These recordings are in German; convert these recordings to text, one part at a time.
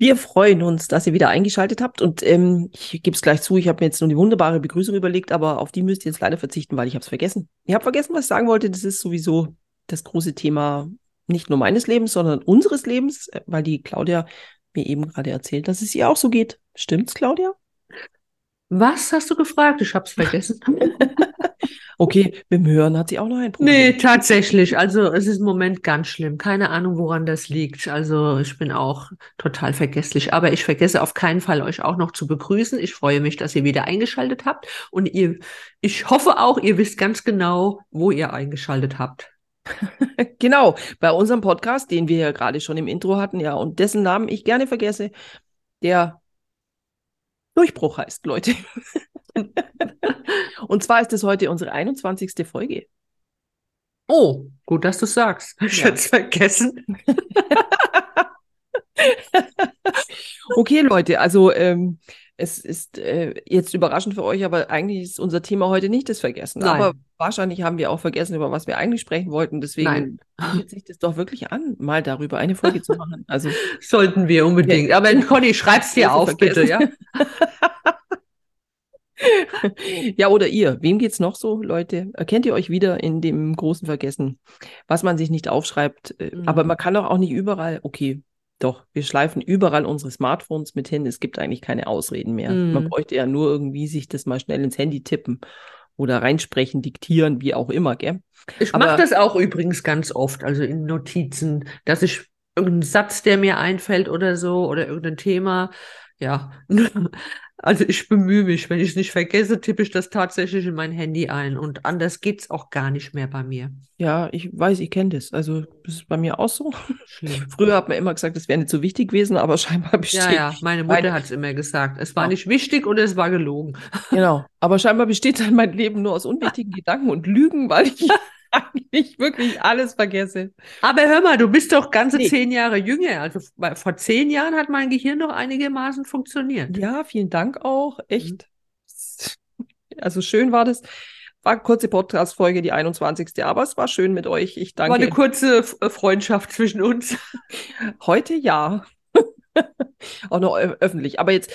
Wir freuen uns, dass ihr wieder eingeschaltet habt und ähm, ich gebe es gleich zu, ich habe mir jetzt nur die wunderbare Begrüßung überlegt, aber auf die müsst ihr jetzt leider verzichten, weil ich habe es vergessen. Ich habe vergessen, was ich sagen wollte. Das ist sowieso das große Thema nicht nur meines Lebens, sondern unseres Lebens, äh, weil die Claudia mir eben gerade erzählt, dass es ihr auch so geht. Stimmt's, Claudia? Was hast du gefragt? Ich hab's vergessen. Okay, mit dem Hören hat sie auch noch ein Problem. nee, tatsächlich. Also es ist im Moment ganz schlimm. Keine Ahnung, woran das liegt. Also ich bin auch total vergesslich. Aber ich vergesse auf keinen Fall, euch auch noch zu begrüßen. Ich freue mich, dass ihr wieder eingeschaltet habt. Und ihr, ich hoffe auch, ihr wisst ganz genau, wo ihr eingeschaltet habt. Genau, bei unserem Podcast, den wir ja gerade schon im Intro hatten, ja, und dessen Namen ich gerne vergesse, der Durchbruch heißt, Leute. und zwar ist es heute unsere 21. Folge. Oh, gut, dass du sagst. Ich Ja. hätte es vergessen. Okay, Leute, also ähm, es ist äh, jetzt überraschend für euch, aber eigentlich ist unser Thema heute nicht das Vergessen. Nein. Aber wahrscheinlich haben wir auch vergessen, über was wir eigentlich sprechen wollten. Deswegen bietet sich das doch wirklich an, mal darüber eine Folge zu machen. Also Sollten wir unbedingt. Aber Conny, schreib's dir auf, bitte, ja? Ja, oder ihr. Wem geht's noch so, Leute? Erkennt ihr euch wieder in dem großen Vergessen, was man sich nicht aufschreibt? Äh, Mhm. Aber man kann doch auch nicht überall, okay, doch, wir schleifen überall unsere Smartphones mit hin. Es gibt eigentlich keine Ausreden mehr. Man Mhm. bräuchte ja nur irgendwie sich das mal schnell ins Handy tippen oder reinsprechen, diktieren, wie auch immer, gell? Ich mache das auch übrigens ganz oft, also in Notizen, dass ich irgendeinen Satz, der mir einfällt oder so, oder irgendein Thema, ja. Also ich bemühe mich, wenn ich es nicht vergesse, tippe ich das tatsächlich in mein Handy ein und anders geht's auch gar nicht mehr bei mir. Ja, ich weiß, ich kenne das. Also, das ist bei mir auch so. Schlimm. Früher hat man immer gesagt, das wäre nicht so wichtig gewesen, aber scheinbar besteht. Ja, ja, meine Mutter hat es immer gesagt. Es war Ja. nicht wichtig oder es war gelogen. Genau. Aber scheinbar besteht dann mein Leben nur aus unwichtigen Gedanken und Lügen, weil ich eigentlich wirklich alles vergesse. Aber hör mal, du bist doch ganze Nee. zehn Jahre jünger. Also vor zehn Jahren hat mein Gehirn noch einigermaßen funktioniert. Ja, vielen Dank auch. Echt. Also schön war das. War eine kurze Podcast-Folge, die 21. Aber es war schön mit euch. Ich War eine danke. kurze Freundschaft zwischen uns. Heute ja. Auch noch öffentlich. Aber jetzt,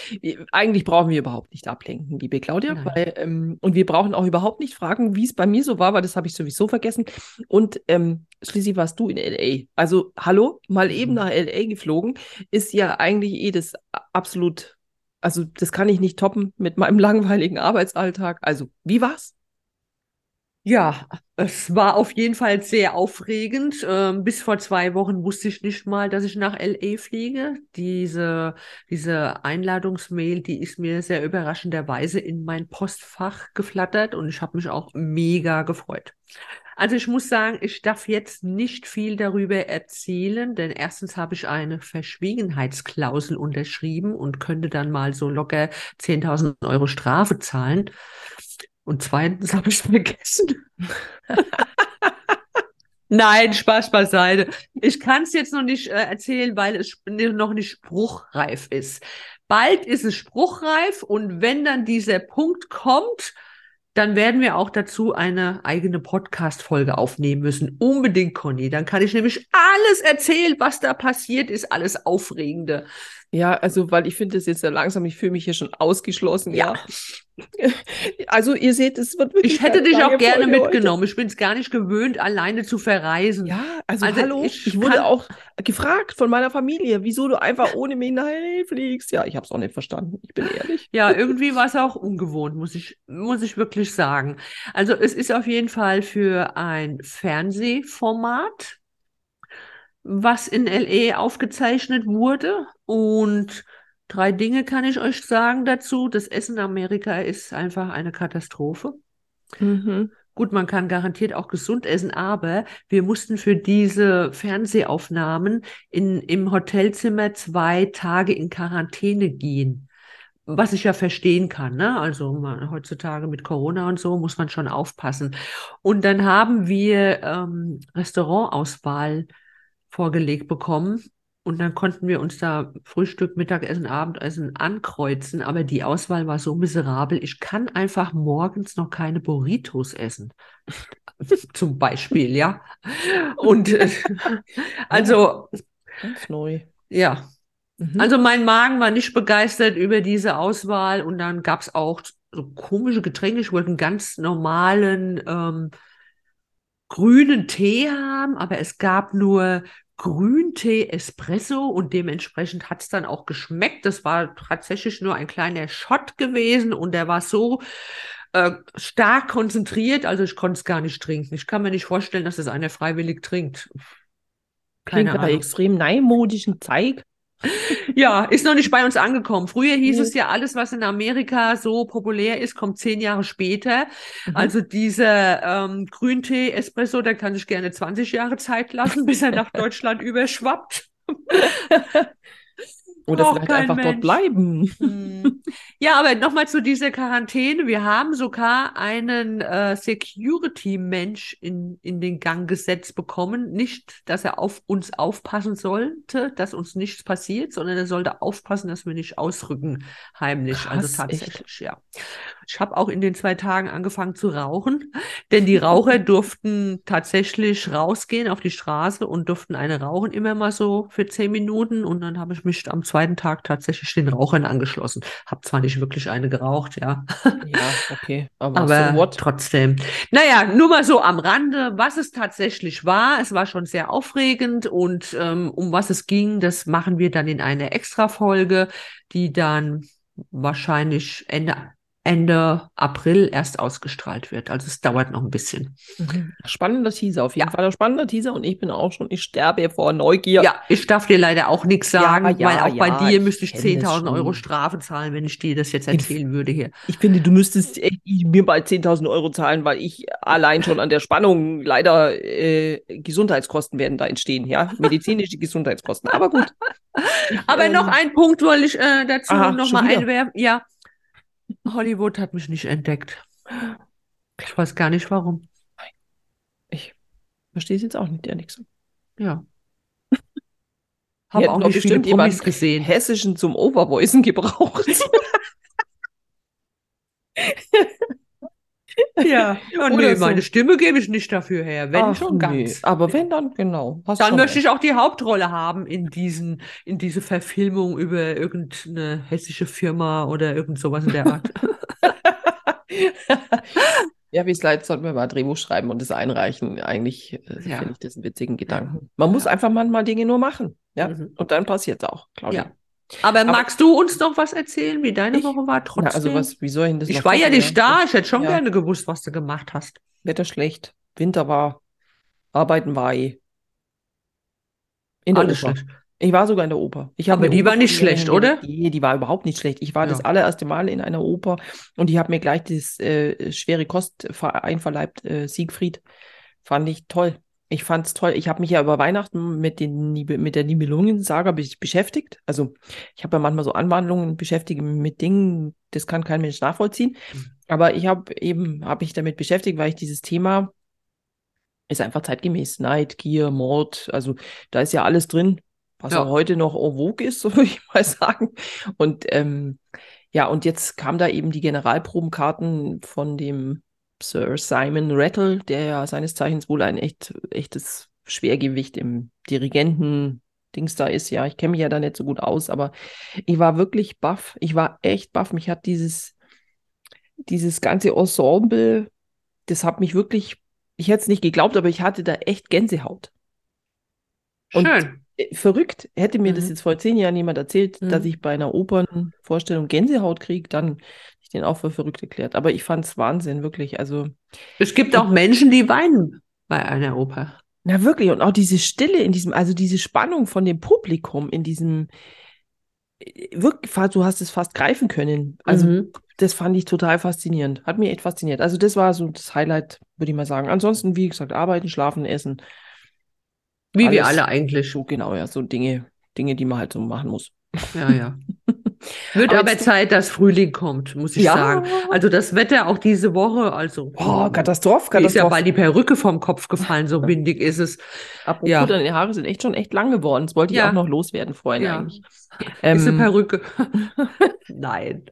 eigentlich brauchen wir überhaupt nicht ablenken, liebe Claudia, weil, ähm, und wir brauchen auch überhaupt nicht fragen, wie es bei mir so war, weil das habe ich sowieso vergessen. Und ähm, schließlich warst du in LA. Also, hallo, mal eben Mhm. nach LA geflogen, ist ja eigentlich eh das absolut, also das kann ich nicht toppen mit meinem langweiligen Arbeitsalltag. Also, wie war's? Ja, es war auf jeden Fall sehr aufregend. Ähm, bis vor zwei Wochen wusste ich nicht mal, dass ich nach LA fliege. Diese, diese Einladungsmail, die ist mir sehr überraschenderweise in mein Postfach geflattert und ich habe mich auch mega gefreut. Also ich muss sagen, ich darf jetzt nicht viel darüber erzählen, denn erstens habe ich eine Verschwiegenheitsklausel unterschrieben und könnte dann mal so locker 10.000 Euro Strafe zahlen. Und zweitens habe ich vergessen. Nein, Spaß beiseite. Ich kann es jetzt noch nicht äh, erzählen, weil es noch nicht spruchreif ist. Bald ist es spruchreif und wenn dann dieser Punkt kommt, dann werden wir auch dazu eine eigene Podcast-Folge aufnehmen müssen. Unbedingt, Conny. Dann kann ich nämlich alles erzählen, was da passiert ist, alles Aufregende. Ja, also, weil ich finde das jetzt ja langsam, ich fühle mich hier schon ausgeschlossen, Ja. ja. Also, ihr seht, es wird wirklich Ich hätte dich auch gerne Folge heute. mitgenommen. Ich bin es gar nicht gewöhnt, alleine zu verreisen. Ja, also, Also hallo, ich ich, wurde auch gefragt von meiner Familie, wieso du einfach ohne mich fliegst. Ja, ich habe es auch nicht verstanden, ich bin ehrlich. Ja, irgendwie war es auch ungewohnt, muss ich, muss ich wirklich sagen. Also es ist auf jeden Fall für ein Fernsehformat, was in LA aufgezeichnet wurde. Und drei Dinge kann ich euch sagen dazu. Das Essen in Amerika ist einfach eine Katastrophe. Mhm. Gut, man kann garantiert auch gesund essen, aber wir mussten für diese Fernsehaufnahmen in, im Hotelzimmer zwei Tage in Quarantäne gehen. was ich ja verstehen kann, ne? Also man, heutzutage mit Corona und so muss man schon aufpassen. Und dann haben wir ähm, Restaurantauswahl vorgelegt bekommen. Und dann konnten wir uns da Frühstück, Mittagessen, Abendessen ankreuzen. Aber die Auswahl war so miserabel. Ich kann einfach morgens noch keine Burritos essen. Zum Beispiel, ja. Und äh, also. Ganz neu. Ja. Mhm. Also mein Magen war nicht begeistert über diese Auswahl. Und dann gab es auch so komische Getränke. Ich wollte einen ganz normalen ähm, grünen Tee haben, aber es gab nur Grüntee Espresso und dementsprechend hat es dann auch geschmeckt. Das war tatsächlich nur ein kleiner Shot gewesen und der war so äh, stark konzentriert, also ich konnte es gar nicht trinken. Ich kann mir nicht vorstellen, dass es einer freiwillig trinkt. Klingt Keine aber Ahnung. extrem neimodischen Zeig. Ja, ist noch nicht bei uns angekommen. Früher hieß Nee. es ja, alles, was in Amerika so populär ist, kommt zehn Jahre später. Mhm. Also dieser ähm, Grüntee-Espresso, der kann sich gerne 20 Jahre Zeit lassen, bis er nach Deutschland überschwappt. Oder vielleicht einfach dort Mensch. bleiben. Hm. Ja, aber nochmal zu dieser Quarantäne. Wir haben sogar einen äh, Security-Mensch in, in den Gang gesetzt bekommen. Nicht, dass er auf uns aufpassen sollte, dass uns nichts passiert, sondern er sollte aufpassen, dass wir nicht ausrücken heimlich. also Krass, echt? tatsächlich, ja. Ich habe auch in den zwei Tagen angefangen zu rauchen, denn die Raucher durften tatsächlich rausgehen auf die Straße und durften eine rauchen, immer mal so für zehn Minuten. Und dann habe ich mich am zweiten Tag tatsächlich den Rauchern angeschlossen. Hab zwar nicht wirklich eine geraucht, ja, Ja, okay. Aber, aber so trotzdem. Naja, nur mal so am Rande, was es tatsächlich war. Es war schon sehr aufregend und ähm, um was es ging, das machen wir dann in einer Extra-Folge, die dann wahrscheinlich Ende, Ende April erst ausgestrahlt wird. Also es dauert noch ein bisschen. Spannender Teaser auf jeden Ja. Fall. Spannender Teaser und ich bin auch schon, ich sterbe vor Neugier. Ja, ich darf dir leider auch nichts sagen, Ja, ja, weil auch bei dir ich müsste ich kenn das 10.000 Euro. Strafe zahlen, wenn ich dir das jetzt erzählen würde hier. Ich finde, du müsstest mir bald 10.000 Euro zahlen, weil ich allein schon an der Spannung leider äh, Gesundheitskosten werden da entstehen, ja? Medizinische Gesundheitskosten. Aber gut. Aber Ähm, noch ein Punkt wollte ich äh, dazu aha, noch schon mal wieder? einwerfen. Ja, Hollywood hat mich nicht entdeckt. Ich weiß gar nicht warum. Ich verstehe es jetzt auch nicht, ehrlich gesagt. Ja. Die Habe hätten auch nicht viele Promis gesehen. Hessischen zum Overvoicen gebraucht. Ja, ja nee, so. meine Stimme gebe ich nicht dafür her. Wenn Ach, schon nee. ganz. Aber wenn, dann genau. Dann möchte recht. ich auch die Hauptrolle haben in diesen, in diese Verfilmung über irgendeine hessische Firma oder irgend sowas in der Art. Ja, wie es leid, sollten wir mal ein Drehbuch schreiben und das einreichen. Eigentlich äh, Ja. finde ich das einen witzigen Gedanken. Man muss einfach manchmal Dinge nur machen. Ja. Mhm. Und dann passiert es auch, Claudia. Ja. Aber magst du uns noch was erzählen, wie deine Ich? Woche war Na, trotzdem? also was, wie soll ich das ich war ja nicht da, ich hätte schon Ja. gerne gewusst, was du gemacht hast. Wetter schlecht, Winter war, Arbeiten war eh. In der Alles Oper. schlecht. Ich war sogar in der Oper. Aber die war Oper nicht von mir schlecht, oder? Nee, die war überhaupt nicht schlecht. Ich war das Ja. allererste Mal in einer Oper und ich habe mir gleich das äh, schwere Kost ver- einverleibt, äh, Siegfried. Fand ich toll. Ich fand es toll. Ich habe mich ja über Weihnachten mit, den, mit der Nibelungensaga be beschäftigt. Also ich habe ja manchmal so Anwandlungen, beschäftige mit Dingen, das kann kein Mensch nachvollziehen. Mhm. Aber ich habe eben, habe mich damit beschäftigt, weil ich dieses Thema ist einfach zeitgemäß. Neid, Gier, Mord, also da ist ja alles drin, was Ja. auch heute noch en vogue ist, so würde ich mal sagen. Und ähm, ja, und jetzt kam da eben die Generalprobenkarten von dem Sir Simon Rattle, der ja seines Zeichens wohl ein echt, echtes Schwergewicht im Dirigenten-Dings da ist. Ja, ich kenne mich ja da nicht so gut aus, aber ich war wirklich baff. Ich war echt baff. Mich hat dieses, dieses ganze Ensemble, das hat mich wirklich, ich hätte es nicht geglaubt, aber ich hatte da echt Gänsehaut. Und- Schön. Äh, Verrückt, hätte mir das Mhm. jetzt vor zehn Jahren jemand erzählt, dass Mhm. ich bei einer Opernvorstellung Gänsehaut kriege, dann den auch für verrückt erklärt. Aber ich fand es Wahnsinn, wirklich. Also, Es gibt auch Menschen, die weinen bei einer Oper. na wirklich, und auch diese Stille in diesem, also diese Spannung von dem Publikum in diesem, äh, wirklich, du hast es fast greifen können. Also, Mhm. das fand ich total faszinierend. Hat mich echt fasziniert. Also, das war so das Highlight, würde ich mal sagen. Ansonsten, wie gesagt, arbeiten, schlafen, essen. Wie wir alles alle eigentlich. Genau, ja, so Dinge, Dinge, die man halt so machen muss. Ja, ja. Wird Aber aber, Zeit, dass Frühling kommt, muss ich Ja. sagen. Also das Wetter auch diese Woche, also Oh, Katastrophe, mir ist ja Katastrophe. bald die Perücke vom Kopf gefallen, so windig ist es. Apropos, Ja. deine Haare sind echt schon echt lang geworden. Das wollte ich Ja. auch noch loswerden vorhin Ja. eigentlich. ist eine Ähm, Perücke. Nein.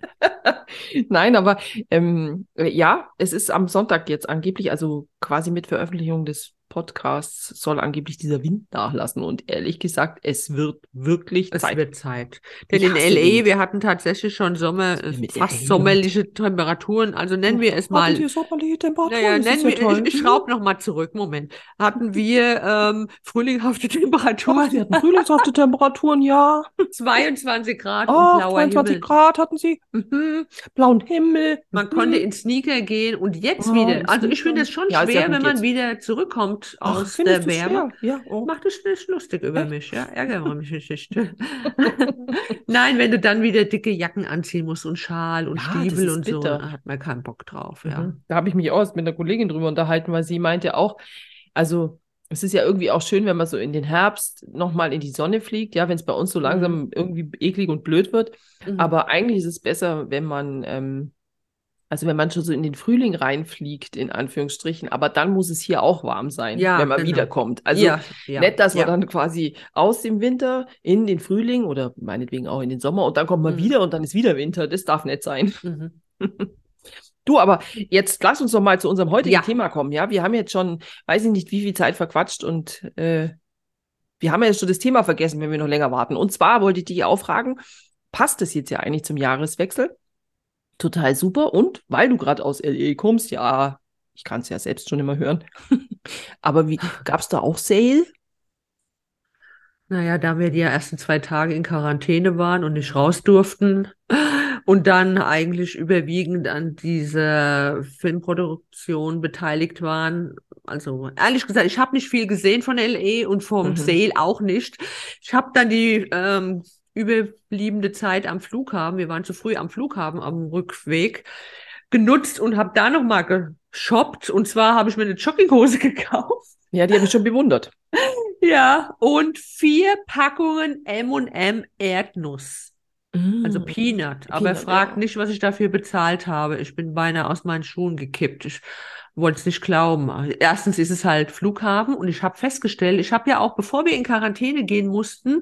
Nein, aber ähm, äh, ja, es ist am Sonntag jetzt angeblich, also quasi mit Veröffentlichung des Podcasts soll angeblich dieser Wind nachlassen. Und ehrlich gesagt, es wird wirklich Es Zeit. wird Zeit. Denn in LA, wir hatten tatsächlich schon Sommer, fast sommerliche Temperaturen. Also nennen wir es mal. Sommerliche Temperaturen? Naja, nennen ja wir, toll. ich, ich schraube noch mal zurück, Moment. Hatten wir ähm, frühlinghafte Ach, Temperaturen, Sie hatten frühlingshafte Temperaturen, ja. 22 Grad und Oh, blauer 22 Himmel. Grad hatten Sie. Mhm. Blauen Himmel. Man Mhm. konnte in Sneaker gehen und jetzt Oh, wieder. Also ich finde es schon Ja, ja schwer, wenn man jetzt. wieder zurückkommt Ach, aus findest der Wärme. Ja, oh. Mach dich nicht lustig über mich, ja? Ärgere mich nicht. Nein, wenn du dann wieder dicke Jacken anziehen musst und Schal und Ja, Stiefel und so, da hat man keinen Bock drauf, ja. Mhm. Da habe ich mich auch erst mit einer Kollegin drüber unterhalten, weil sie meinte auch, also es ist ja irgendwie auch schön, wenn man so in den Herbst nochmal in die Sonne fliegt, ja, wenn es bei uns so langsam irgendwie eklig und blöd wird. Mhm. Aber eigentlich ist es besser, wenn man, ähm, also wenn man schon so in den Frühling reinfliegt, in Anführungsstrichen, aber dann muss es hier auch warm sein, Ja, wenn man genau. wiederkommt. Also ja, ja, Nicht, dass man dann quasi aus dem Winter in den Frühling oder meinetwegen auch in den Sommer und dann kommt man Mhm. wieder und dann ist wieder Winter. Das darf nicht sein. Mhm. Du, aber jetzt lass uns doch mal zu unserem heutigen. Thema kommen. Ja, wir haben jetzt schon, weiß ich nicht, wie viel Zeit verquatscht und äh, wir haben ja jetzt schon das Thema vergessen, wenn wir noch länger warten. Und zwar wollte ich dich auch fragen, passt es jetzt ja eigentlich zum Jahreswechsel? Total super. Und weil du gerade aus LA kommst, ja, ich kann es ja selbst schon immer hören. aber wie gab es da auch Sale? Naja, da wir die ja ersten zwei Tage in Quarantäne waren und nicht raus durften und dann eigentlich überwiegend an dieser Filmproduktion beteiligt waren. Also ehrlich gesagt, ich habe nicht viel gesehen von LA und vom Mhm. Sale auch nicht. Ich habe dann die ähm, überbliebene Zeit am Flughafen, wir waren zu früh am Flughafen am Rückweg, genutzt und habe da nochmal geshoppt. Und zwar habe ich mir eine Jogginghose gekauft. Ja, die habe ich schon bewundert. Ja, und vier Packungen M&M Erdnuss, also Mm. Peanut. Aber Peanut, fragt ja. nicht, was ich dafür bezahlt habe. Ich bin beinahe aus meinen Schuhen gekippt. Ich wollte es nicht glauben. Erstens ist es halt Flughafen und ich habe festgestellt, ich habe ja auch, bevor wir in Quarantäne gehen mussten,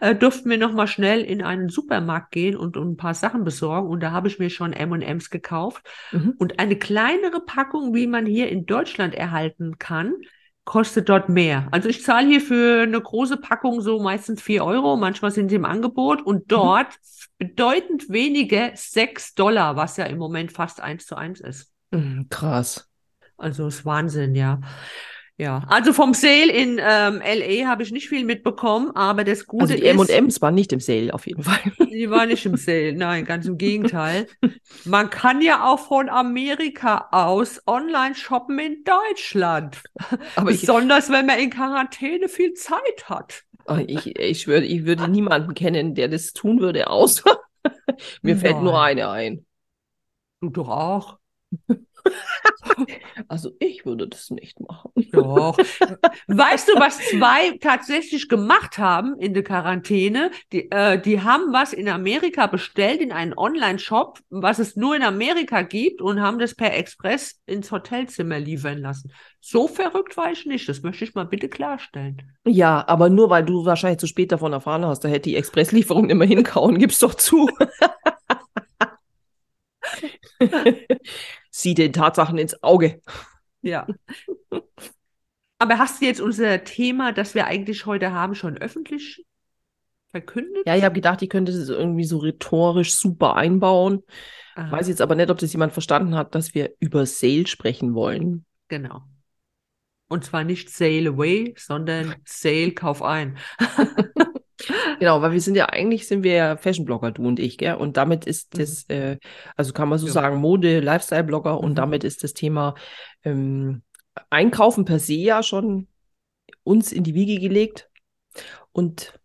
äh, durften wir noch mal schnell in einen Supermarkt gehen und, und ein paar Sachen besorgen. Und da habe ich mir schon M&Ms gekauft. Mhm. Und eine kleinere Packung, wie man hier in Deutschland erhalten kann, kostet dort mehr. Also ich zahle hier für eine große Packung so meistens 4 Euro, manchmal sind sie im Angebot und dort bedeutend weniger 6 Dollar, was ja im Moment fast eins zu eins ist. Mm, Krass. Also ist Wahnsinn, ja. Ja, also vom Sale in ähm, LA habe ich nicht viel mitbekommen, aber das Gute Also die ist, M&M's waren nicht im Sale auf jeden Fall. die war nicht im Sale, nein, ganz im Gegenteil. Man kann ja auch von Amerika aus online shoppen in Deutschland. Aber ich, Besonders wenn man in Quarantäne viel Zeit hat. oh, ich, ich schwöre, ich würde niemanden kennen, der das tun würde, außer mir fällt nur Nein. eine ein. Du doch auch. Also ich würde das nicht machen. Doch. Weißt du, was zwei tatsächlich gemacht haben in der Quarantäne? Die, äh, die haben was in Amerika bestellt in einen Online-Shop, was es nur in Amerika gibt und haben das per Express ins Hotelzimmer liefern lassen. So verrückt war ich nicht. Das möchte ich mal bitte klarstellen. Ja, aber nur weil du wahrscheinlich zu spät davon erfahren hast, da hätte die Expresslieferung immer hinkauen, gib's doch zu. Sieh den Tatsachen ins Auge. Ja. Aber hast du jetzt unser Thema, das wir eigentlich heute haben, schon öffentlich verkündet? Ja, ich habe gedacht, ich könnte das irgendwie so rhetorisch super einbauen. Aha, Weiß jetzt aber nicht, ob das jemand verstanden hat, dass wir über Sale sprechen wollen. genau. Und zwar nicht Sail Away, sondern Sail Kauf ein. Genau, weil wir sind ja eigentlich sind wir ja Fashion-Blogger, du und ich, gell? Und damit ist das, äh, also kann man so Ja. sagen, Mode, Lifestyle-Blogger und Mhm. damit ist das Thema ähm, Einkaufen per se ja schon uns in die Wiege gelegt. Und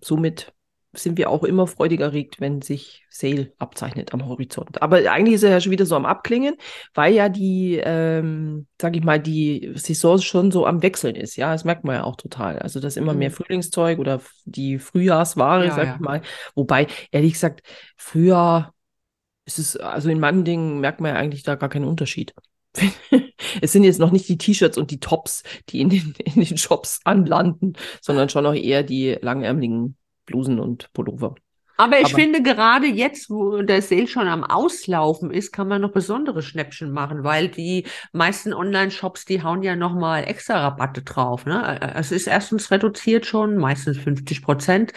somit sind wir auch immer freudig erregt, wenn sich Sale abzeichnet am Horizont. Aber eigentlich ist er ja schon wieder so am Abklingen, weil ja die, ähm, sag ich mal, die Saison schon so am Wechseln ist. Ja, das merkt man ja auch total. Also, dass immer mehr Mhm. Frühlingszeug oder die Frühjahrsware, Ja, sag ja. ich mal. Wobei, ehrlich gesagt, Frühjahr ist es, also in manchen Dingen merkt man ja eigentlich da gar keinen Unterschied. Es sind jetzt noch nicht die T-Shirts und die Tops, die in den, in den Shops anlanden, sondern schon auch eher die langärmeligen Blusen und Pullover. Aber ich Aber- finde, gerade jetzt, wo der Sale schon am Auslaufen ist, kann man noch besondere Schnäppchen machen, weil die meisten Online-Shops, die hauen ja nochmal extra Rabatte drauf. Ne? Es ist erstens reduziert schon, meistens 50 Prozent.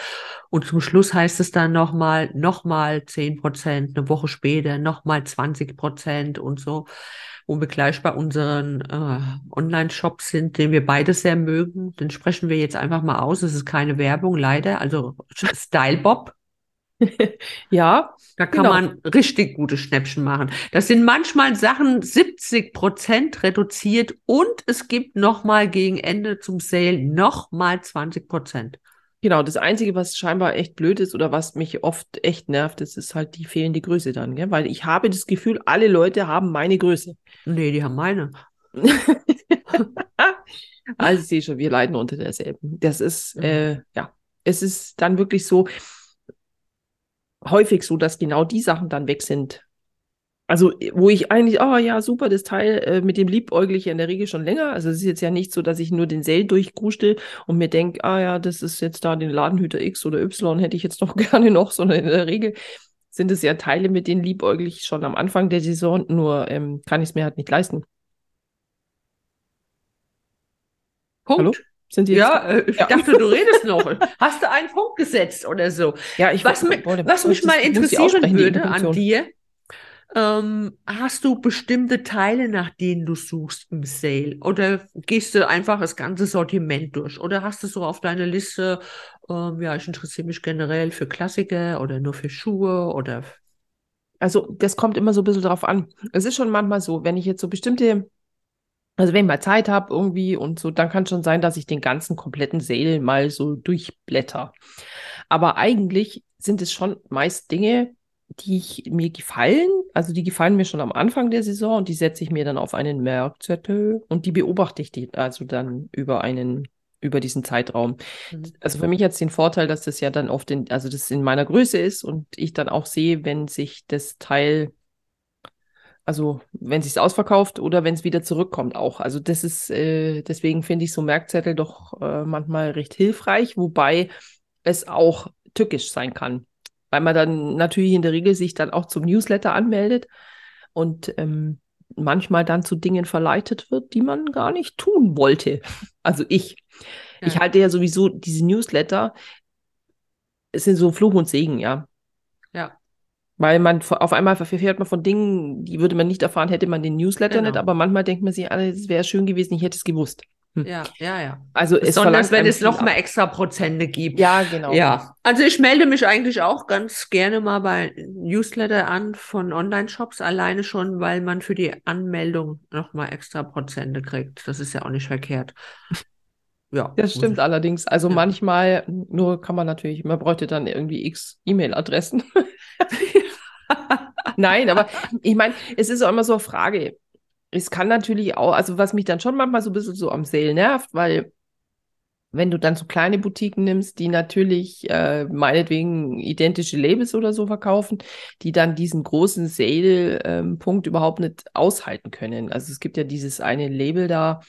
Und zum Schluss heißt es dann nochmal, nochmal 10 Prozent, eine Woche später nochmal 20 Prozent und so. Wo wir gleich bei unseren äh, Online-Shops sind, den wir beide sehr mögen, den sprechen wir jetzt einfach mal aus. Es ist keine Werbung, leider. Also Stylebob. Ja, Da kann Genau. man richtig gute Schnäppchen machen. Das sind manchmal Sachen 70 Prozent reduziert und es gibt nochmal gegen Ende zum Sale nochmal 20 Prozent. Genau. Das Einzige, was scheinbar echt blöd ist oder was mich oft echt nervt, das ist halt die fehlende Größe dann, gell? Weil ich habe das Gefühl, alle Leute haben meine Größe. Nee, die haben meine. Also ich sehe schon, wir leiden unter derselben. Das ist, Mhm. äh, ja, es ist dann wirklich so häufig so, dass genau die Sachen dann weg sind. Also, wo ich eigentlich, oh ja, super, das Teil, äh, mit dem liebäugle ich ja in der Regel schon länger. Also, es ist jetzt ja nicht so, dass ich nur den Sale durchgrustel und mir denke, ah ja, das ist jetzt da den Ladenhüter X oder Y, hätte ich jetzt noch gerne noch, sondern in der Regel sind es ja Teile, mit denen liebäugle ich schon am Anfang der Saison, nur ähm, kann ich es mir halt nicht leisten. Punkt. Hallo? Ja, äh, ich Ja. dachte, du redest noch. Hast du einen Punkt gesetzt oder so? Ja, ich Was, wollte- was mich mal interessieren würde an dir, ähm, hast du bestimmte Teile, nach denen du suchst im Sale? Oder gehst du einfach das ganze Sortiment durch? Oder hast du so auf deiner Liste, ähm, ja, ich interessiere mich generell für Klassiker oder nur für Schuhe oder Also, das kommt immer so ein bisschen drauf an. Es ist schon manchmal so, wenn ich jetzt so bestimmte, also wenn ich mal Zeit habe irgendwie und so, dann kann schon sein, dass ich den ganzen kompletten Sale mal so durchblätter. Aber eigentlich sind es schon meist Dinge, die ich, mir gefallen. Also die gefallen mir schon am Anfang der Saison und die setze ich mir dann auf einen Merkzettel und die beobachte ich die, also dann über einen, über diesen Zeitraum. Also für mich hat es den Vorteil, dass das ja dann oft in, also das in meiner Größe ist und ich dann auch sehe, wenn sich das Teil, also wenn sich ausverkauft oder wenn es wieder zurückkommt auch. Also das ist, äh, deswegen finde ich so Merkzettel doch äh, manchmal recht hilfreich, wobei es auch tückisch sein kann, weil man dann natürlich in der Regel sich dann auch zum Newsletter anmeldet und ähm, manchmal dann zu Dingen verleitet wird, die man gar nicht tun wollte. Also ich. Ich Ja. halte ja sowieso diese Newsletter, es sind so Fluch und Segen, ja. Ja. Weil man auf einmal verfährt man von Dingen, die würde man nicht erfahren, hätte man den Newsletter Genau. nicht, aber manchmal denkt man sich, ah, es wäre schön gewesen, ich hätte es gewusst. Ja, ja, ja. Also es Besonders verlangt wenn es noch ab. mehr extra Prozente gibt. Ja, genau. Ja, also ich melde mich eigentlich auch ganz gerne mal bei Newsletter an von Online-Shops, alleine schon, weil man für die Anmeldung nochmal extra Prozente kriegt. Das ist ja auch nicht verkehrt. Ja, Das stimmt allerdings. Also Ja. manchmal, nur kann man natürlich, man bräuchte dann irgendwie x E-Mail-Adressen. Nein, aber ich meine, es ist auch immer so eine Frage. Es kann natürlich auch, also was mich dann schon manchmal so ein bisschen so am Sale nervt, weil wenn du dann so kleine Boutiquen nimmst, die natürlich äh, meinetwegen identische Labels oder so verkaufen, die dann diesen großen Sale-Punkt überhaupt nicht aushalten können. Also es gibt ja dieses eine Label da,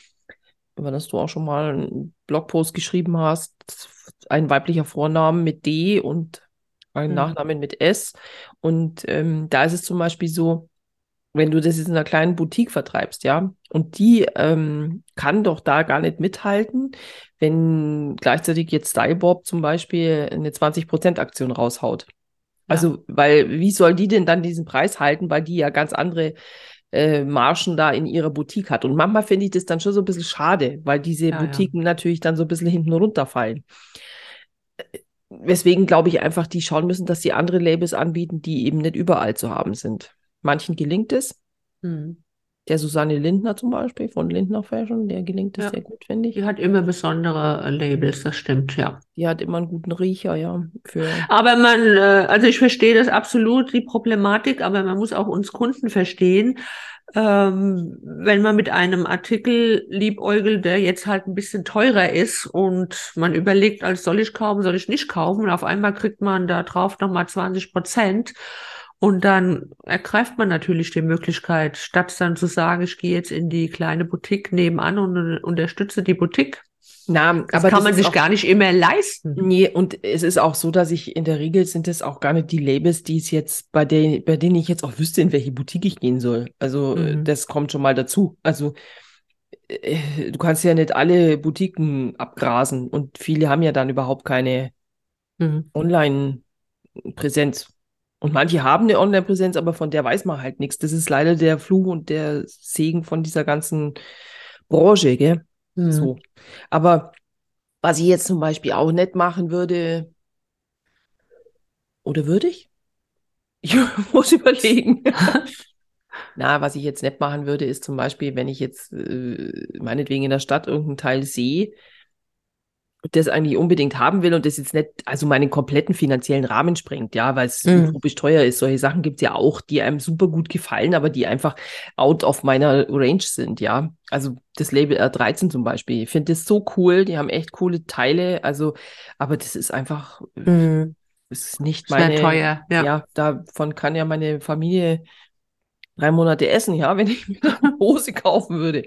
über das du auch schon mal einen Blogpost geschrieben hast, ein weiblicher Vornamen mit D und ein Mhm. Nachnamen mit S. Und ähm, da ist es zum Beispiel so, wenn du das jetzt in einer kleinen Boutique vertreibst, ja, und die ähm, kann doch da gar nicht mithalten, wenn gleichzeitig jetzt Stylebob zum Beispiel eine 20%-Aktion raushaut. Also, weil, wie soll die denn dann diesen Preis halten, weil die ja ganz andere äh, Margen da in ihrer Boutique hat. Und manchmal finde ich das dann schon so ein bisschen schade, weil diese Ja, ja. Boutiquen natürlich dann so ein bisschen hinten runterfallen. Äh, Weswegen glaube ich einfach, die schauen müssen, dass sie andere Labels anbieten, die eben nicht überall zu haben sind. Manchen gelingt es, Hm. Der Susanne Lindner zum Beispiel von Lindner Fashion, der gelingt das Ja. sehr gut, finde ich. Die hat immer besondere äh, Labels, das stimmt, ja. Die hat immer einen guten Riecher, ja. Für Aber man, äh, also ich verstehe das absolut, die Problematik, aber man muss auch uns Kunden verstehen, ähm, wenn man mit einem Artikel liebäugelt, der jetzt halt ein bisschen teurer ist und man überlegt, als soll ich kaufen, soll ich nicht kaufen und auf einmal kriegt man da drauf nochmal 20 Prozent und dann ergreift man natürlich die Möglichkeit, statt dann zu sagen, ich gehe jetzt in die kleine Boutique nebenan und unterstütze die Boutique. Na, Das aber kann das man sich gar nicht immer leisten. Nee, und es ist auch so, dass ich in der Regel sind es auch gar nicht die Labels, die es jetzt, bei denen, bei denen ich jetzt auch wüsste, in welche Boutique ich gehen soll. Also äh, Mhm. das kommt schon mal dazu. Also äh, du kannst ja nicht alle Boutiquen abgrasen und viele haben ja dann überhaupt keine Mhm. Online-Präsenz. Und manche haben eine Online-Präsenz, aber von der weiß man halt nichts. Das ist leider der Fluch und der Segen von dieser ganzen Branche, gell? Mhm. So. Aber was ich jetzt zum Beispiel auch nicht machen würde, oder würde ich? Ich muss überlegen. Na, was ich jetzt nicht machen würde, ist zum Beispiel, wenn ich jetzt äh, meinetwegen in der Stadt irgendeinen Teil sehe, das eigentlich unbedingt haben will und das jetzt nicht, also meinen kompletten finanziellen Rahmen sprengt, ja, weil es Mhm. utopisch teuer ist. Solche Sachen gibt es ja auch, die einem super gut gefallen, aber die einfach out of meiner Range sind, ja. Also das Label R13 zum Beispiel, ich finde das so cool, die haben echt coole Teile, also, aber das ist einfach, Mhm. das ist nicht Sehr meine, teuer, ja. ja, davon kann ja meine Familie drei Monate essen, ja, wenn ich mir eine Hose kaufen würde.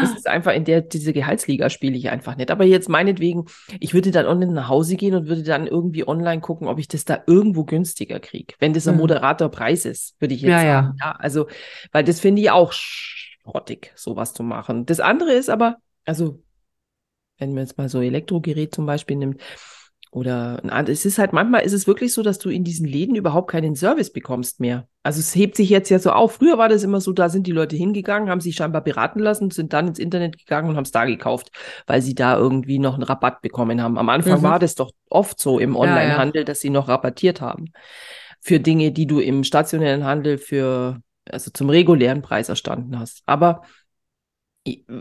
Das ist einfach in der, diese Gehaltsliga spiele ich einfach nicht. Aber jetzt meinetwegen, ich würde dann online nach Hause gehen und würde dann irgendwie online gucken, ob ich das da irgendwo günstiger kriege. Wenn das ein Mhm. moderater Preis ist, würde ich jetzt Ja, sagen. Ja, also, weil das finde ich auch schrottig, sowas zu machen. Das andere ist aber, also, wenn man jetzt mal so Elektrogerät zum Beispiel nimmt, oder es ist halt manchmal ist es wirklich so, dass du in diesen Läden überhaupt keinen Service bekommst mehr. Also es hebt sich jetzt ja so auf. Früher war das immer so, da sind die Leute hingegangen, haben sich scheinbar beraten lassen, sind dann ins Internet gegangen und haben es da gekauft, weil sie da irgendwie noch einen Rabatt bekommen haben. Am Anfang Mhm. war das doch oft so im ja. Onlinehandel, dass sie noch rabattiert haben für Dinge, die du im stationären Handel für also zum regulären Preis erstanden hast. Aber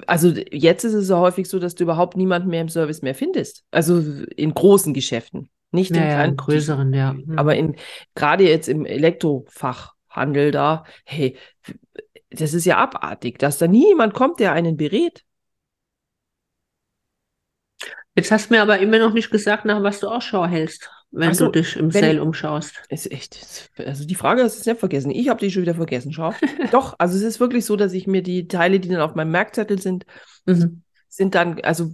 also jetzt ist es ja häufig so, dass du überhaupt niemanden mehr im Service mehr findest. Also in großen Geschäften, nicht in Ja, ja, kleinen in größeren, ja. Mhm. aber in, gerade jetzt im Elektrofachhandel da, hey, das ist ja abartig, dass da nie jemand kommt, der einen berät. Jetzt hast du mir aber immer noch nicht gesagt, nach was du Ausschau hältst, wenn so, du dich im Sale umschaust. Ist echt, also die Frage du nicht vergessen. Ich habe die schon wieder vergessen, schau. Doch, also es ist wirklich so, dass ich mir die Teile, die dann auf meinem Merkzettel sind, Mhm. sind dann, also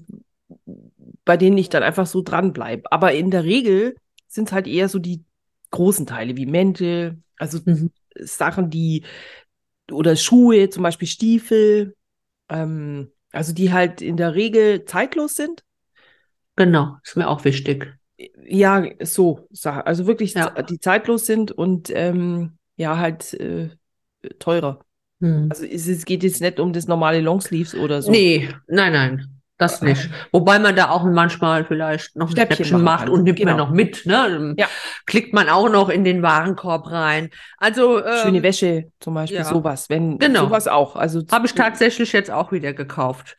bei denen ich dann einfach so dranbleibe. Aber in der Regel sind es halt eher so die großen Teile wie Mäntel, also Mhm. Sachen, die oder Schuhe, zum Beispiel Stiefel, ähm, also die halt in der Regel zeitlos sind. Genau, ist mir auch wichtig. Ja, so, also wirklich, Ja. die zeitlos sind und ähm, ja, halt äh, teurer. Mhm. Also es, es geht jetzt nicht um das normale Longsleeves oder so. Nee, nein, nein, das nicht. Wobei man da auch manchmal vielleicht noch ein Schnäppchen machen macht und nimmt man Genau. noch mit, ne? Ja. Klickt man auch noch in den Warenkorb rein. Also, Schöne ähm, Wäsche zum Beispiel, ja. sowas. Wenn Genau. sowas auch. Also habe ich tatsächlich jetzt auch wieder gekauft.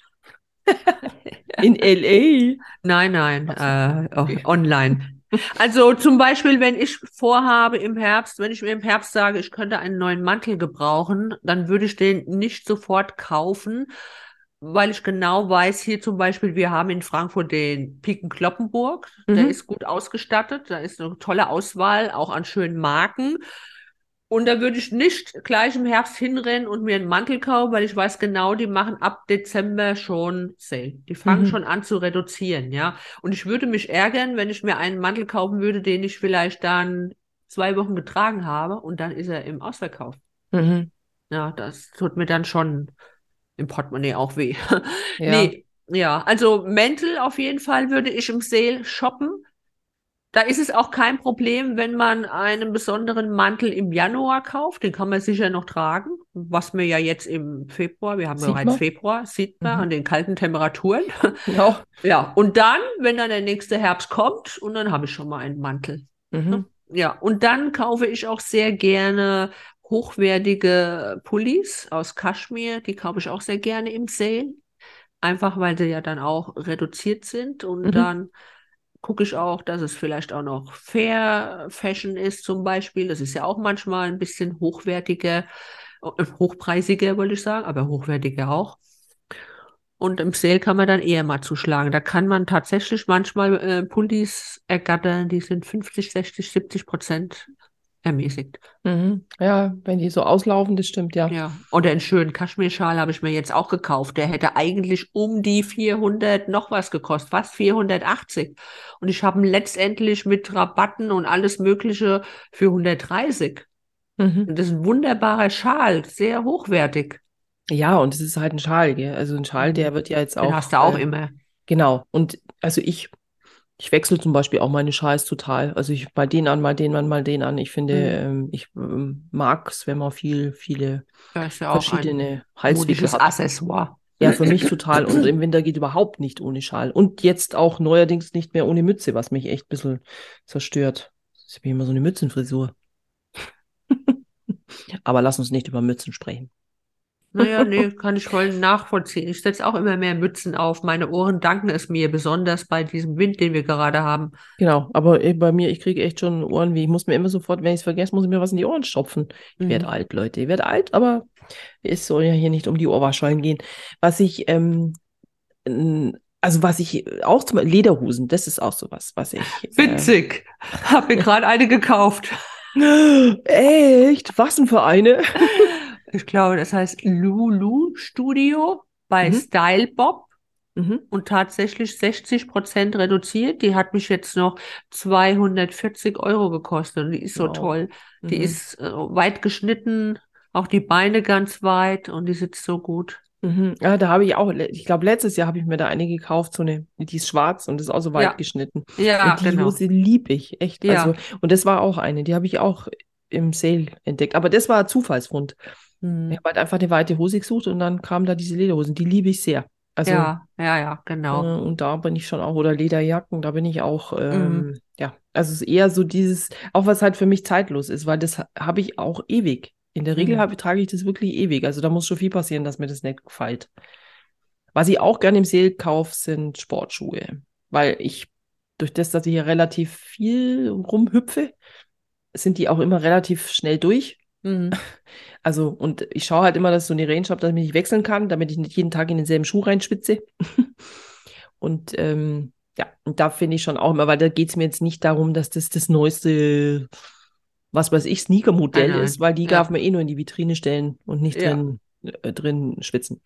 in LA. Nein, nein, äh, oh, online. Also zum Beispiel, wenn ich vorhabe im Herbst, wenn ich mir im Herbst sage, ich könnte einen neuen Mantel gebrauchen, dann würde ich den nicht sofort kaufen, weil ich genau weiß, hier zum Beispiel, wir haben in Frankfurt den Piken Kloppenburg, der Mhm. ist gut ausgestattet, da ist eine tolle Auswahl, auch an schönen Marken. Und da würde ich nicht gleich im Herbst hinrennen und mir einen Mantel kaufen, weil ich weiß genau, die machen ab Dezember schon Sale. Die fangen Mhm. schon an zu reduzieren, ja. Und ich würde mich ärgern, wenn ich mir einen Mantel kaufen würde, den ich vielleicht dann zwei Wochen getragen habe und dann ist er im Ausverkauf. Mhm. Ja, das tut mir dann schon im Portemonnaie auch weh. Ja. Nee, ja, also Mäntel auf jeden Fall würde ich im Sale shoppen. Da ist es auch kein Problem, wenn man einen besonderen Mantel im Januar kauft. Den kann man sicher noch tragen. Was wir ja jetzt im Februar, wir haben Sieht bereits man. Februar, sieht man Mhm. an den kalten Temperaturen. Ja. Ja, und dann, wenn dann der nächste Herbst kommt, und dann habe ich schon mal einen Mantel. Mhm. Ja, und dann kaufe ich auch sehr gerne hochwertige Pullis aus Kaschmir, die kaufe ich auch sehr gerne im Sale. Einfach weil sie ja dann auch reduziert sind und Mhm. dann gucke ich auch, dass es vielleicht auch noch Fair Fashion ist zum Beispiel. Das ist ja auch manchmal ein bisschen hochwertiger, äh, hochpreisiger, wollte ich sagen, aber hochwertiger auch. Und im Sale kann man dann eher mal zuschlagen. Da kann man tatsächlich manchmal äh, Pullis ergattern, die sind 50, 60, 70 Prozent ermäßigt. Mhm. Ja, wenn die so auslaufen, das stimmt, ja. Ja. Oder einen schönen Kaschmirschal habe ich mir jetzt auch gekauft. Der hätte eigentlich um die 400 noch was gekostet, fast 480. Und ich habe ihn letztendlich mit Rabatten und alles Mögliche für 130. Mhm. Und das ist ein wunderbarer Schal, sehr hochwertig. Ja, und es ist halt ein Schal, gell? Also ein Schal, der Mhm. wird ja jetzt Den auch. hast du auch äh, immer. Genau. Und also ich, ich wechsle zum Beispiel auch meine Schals total. Also ich mal den an, mal den an, mal den an. Ich finde, Mhm. ähm, ich ähm, mag es, wenn man viel, viele ja ein verschiedene Halswickel hat. Accessoire. Ja, für mich total. Und im Winter geht überhaupt nicht ohne Schal. Und jetzt auch neuerdings nicht mehr ohne Mütze, was mich echt ein bisschen zerstört. Ich habe immer so eine Mützenfrisur. Aber lass uns nicht über Mützen sprechen. Naja, nee, kann ich voll nachvollziehen. Ich setze auch immer mehr Mützen auf. Meine Ohren danken es mir, besonders bei diesem Wind, den wir gerade haben. Genau, aber eh, bei mir, ich kriege echt schon Ohrenweh. Ich muss mir immer sofort, wenn ich es vergesse, muss ich mir was in die Ohren stopfen. Ich werde Mhm. alt, Leute. Ich werde alt, aber es soll ja hier nicht um die Ohrwascheln gehen. Was ich, ähm, also was ich auch zum Lederhosen, das ist auch sowas, was ich. Äh, Witzig. Hab mir gerade eine gekauft. echt? Was denn für eine? Ich glaube, das heißt Lulu Studio bei Mhm. Style Bob Mhm. und tatsächlich 60 Prozent reduziert. Die hat mich jetzt noch 240 Euro gekostet und die ist so Wow. toll. Die Mhm. ist äh, weit geschnitten, auch die Beine ganz weit und die sitzt so gut. Mhm. Ja, da habe ich auch, ich glaube, letztes Jahr habe ich mir da eine gekauft, so eine, die ist schwarz und ist auch so weit Ja. geschnitten. Ja, Und die genau. Hose liebe ich, echt. Ja. Also, und das war auch eine, die habe ich auch im Sale entdeckt. Aber das war Zufallsfund. Hm. Ich habe halt einfach eine weite Hose gesucht und dann kamen da diese Lederhosen. Die liebe ich sehr. Also, Ja, ja, ja, genau. äh, und da bin ich schon auch, oder Lederjacken, da bin ich auch, Mhm. ähm, ja. Also es ist eher so dieses, auch was halt für mich zeitlos ist, weil das ha- habe ich auch ewig. In der Regel Mhm. habe, trage ich das wirklich ewig. Also da muss schon viel passieren, dass mir das nicht gefällt. Was ich auch gerne im Sale kaufe, sind Sportschuhe. Weil ich, durch das, dass ich hier relativ viel rumhüpfe, sind die auch immer relativ schnell durch. Mhm. Also, und ich schaue halt immer, dass ich so eine Range habe, dass ich nicht wechseln kann, damit ich nicht jeden Tag in denselben Schuh reinschwitze. Und ähm, ja, und da finde ich schon auch immer, weil da geht es mir jetzt nicht darum, dass das das neueste, was weiß ich, Sneaker-Modell nein. ist, weil die Ja. darf man eh nur in die Vitrine stellen und nicht Ja. drin, äh, drin schwitzen.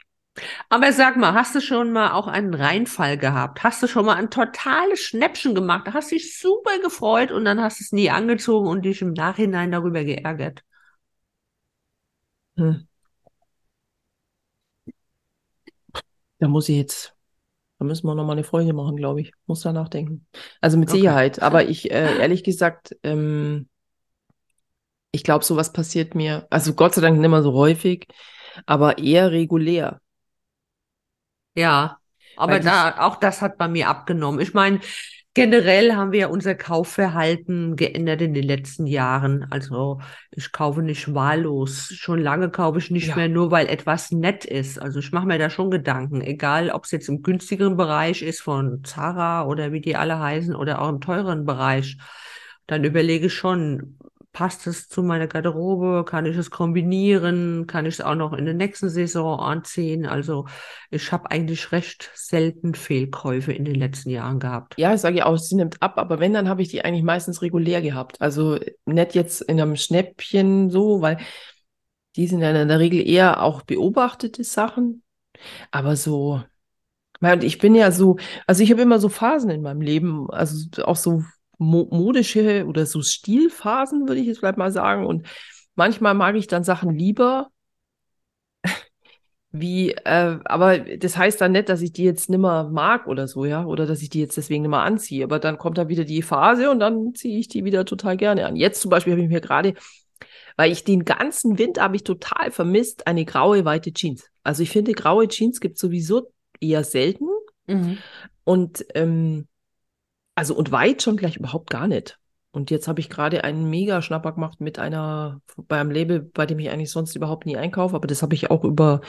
Aber sag mal, hast du schon mal auch einen Reinfall gehabt? Hast du schon mal ein totales Schnäppchen gemacht? Hast dich super gefreut und dann hast du es nie angezogen und dich im Nachhinein darüber geärgert? Hm. Da muss ich jetzt, da müssen wir nochmal eine Folge machen, glaube ich. Muss da nachdenken. Also mit Okay. Sicherheit. Aber ich, äh, ehrlich gesagt, ähm, ich glaube, sowas passiert mir, also Gott sei Dank nicht mehr so häufig, aber eher regulär. Ja, aber da, auch das hat bei mir abgenommen. Ich meine, generell haben wir unser Kaufverhalten geändert in den letzten Jahren. Also ich kaufe nicht wahllos. Schon lange kaufe ich nicht Ja. mehr nur, weil etwas nett ist. Also ich mache mir da schon Gedanken, egal ob es jetzt im günstigeren Bereich ist von Zara oder wie die alle heißen oder auch im teureren Bereich. Dann überlege ich schon, passt es zu meiner Garderobe? Kann ich es kombinieren? Kann ich es auch noch in der nächsten Saison anziehen? Also ich habe eigentlich recht selten Fehlkäufe in den letzten Jahren gehabt. Ja, ich sage ja auch, sie nimmt ab, aber wenn, dann habe ich die eigentlich meistens regulär gehabt. Also nicht jetzt in einem Schnäppchen so, weil die sind ja in der Regel eher auch beobachtete Sachen. Aber so, und ich bin ja so, also ich habe immer so Phasen in meinem Leben, also auch so mo modische oder so Stilphasen, würde ich jetzt vielleicht mal sagen. Und manchmal mag ich dann Sachen lieber, wie, äh, aber das heißt dann nicht, dass ich die jetzt nimmer mag oder so, ja, oder dass ich die jetzt deswegen nimmer anziehe. Aber dann kommt da wieder die Phase und dann ziehe ich die wieder total gerne an. Jetzt zum Beispiel habe ich mir gerade, weil ich den ganzen Winter habe ich total vermisst, eine graue, weite Jeans. Also ich finde, graue Jeans gibt sowieso eher selten. Mhm. Und ähm, also und weit schon gleich überhaupt gar nicht. Und jetzt habe ich gerade einen Mega-Schnapper gemacht mit einer, bei einem Label, bei dem ich eigentlich sonst überhaupt nie einkaufe, aber das habe ich auch über